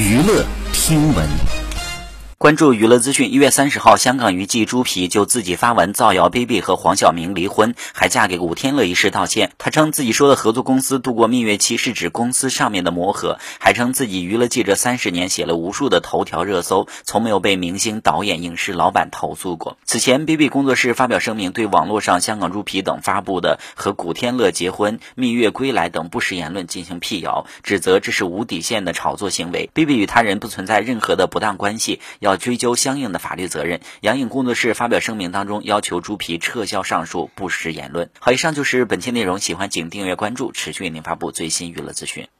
娱乐听闻。关注娱乐资讯，一月三十号，香港娱记朱皮就自己发文造谣 Baby 和黄晓明离婚，还嫁给古天乐一事道歉。他称自己说的合作公司度过蜜月期是指公司上面的磨合，还称自己娱乐记者三十年写了无数的头条热搜，从没有被明星、导演、影视老板投诉过。此前，Baby 工作室发表声明，对网络上香港朱皮等发布的和古天乐结婚、蜜月归来等不实言论进行辟谣，指责这是无底线的炒作行为。Baby 与他人不存在任何的不当关系，要。要追究相应的法律责任。杨颖工作室发表声明当中，要求朱皮撤销上述不实言论。好，以上就是本期内容，喜欢请订阅关注，持续为您发布最新娱乐资讯。